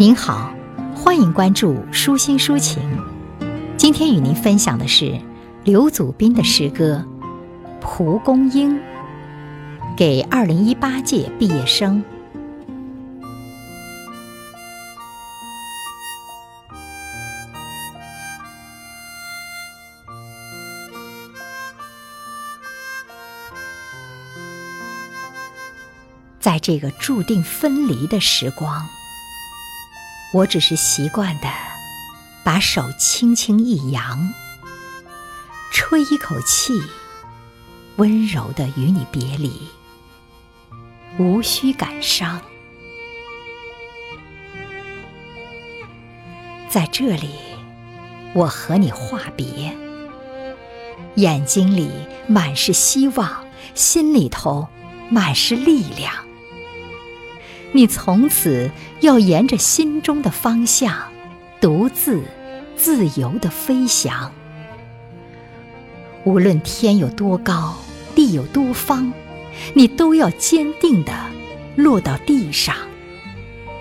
您好，欢迎关注舒心抒情。今天与您分享的是刘祖斌的诗歌《蒲公英》，给二零一八届毕业生。在这个注定分离的时光。我只是习惯的，把手轻轻一扬，吹一口气，温柔的与你别离，无需感伤。在这里，我和你话别，眼睛里满是希望，心里头满是力量。你从此要沿着心中的方向，独自自由的飞翔。无论天有多高，地有多方，你都要坚定的落到地上，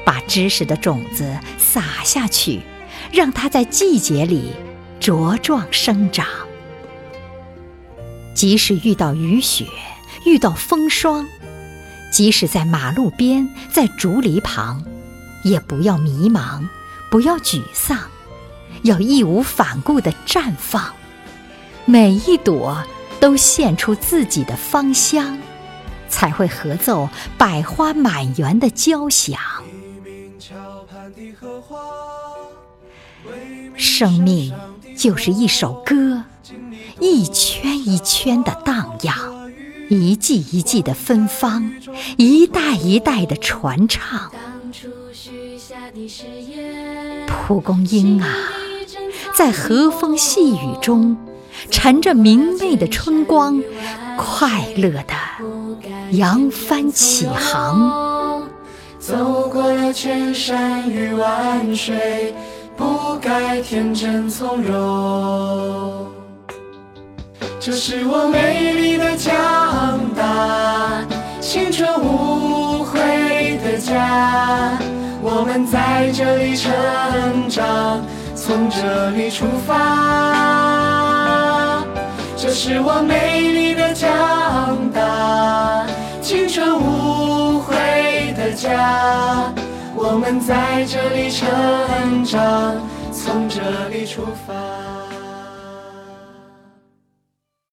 把知识的种子撒下去，让它在季节里茁壮生长。即使遇到雨雪，遇到风霜。即使在马路边，在竹篱旁，也不要迷茫，不要沮丧，要义无反顾地绽放。每一朵都献出自己的芳香，才会合奏百花满园的交响。生命就是一首歌，一圈一圈的荡漾。一季一季的芬芳，一代一代的传唱。蒲公英啊，在和风细雨中，乘着明媚的春光，快乐的扬帆起航。走过了千山与万水，不该天真从容。这是我美丽的家，青春无悔的家。我们在这里成长，从这里出发。这是我美丽的长大，青春无悔的家。我们在这里成长，从这里出发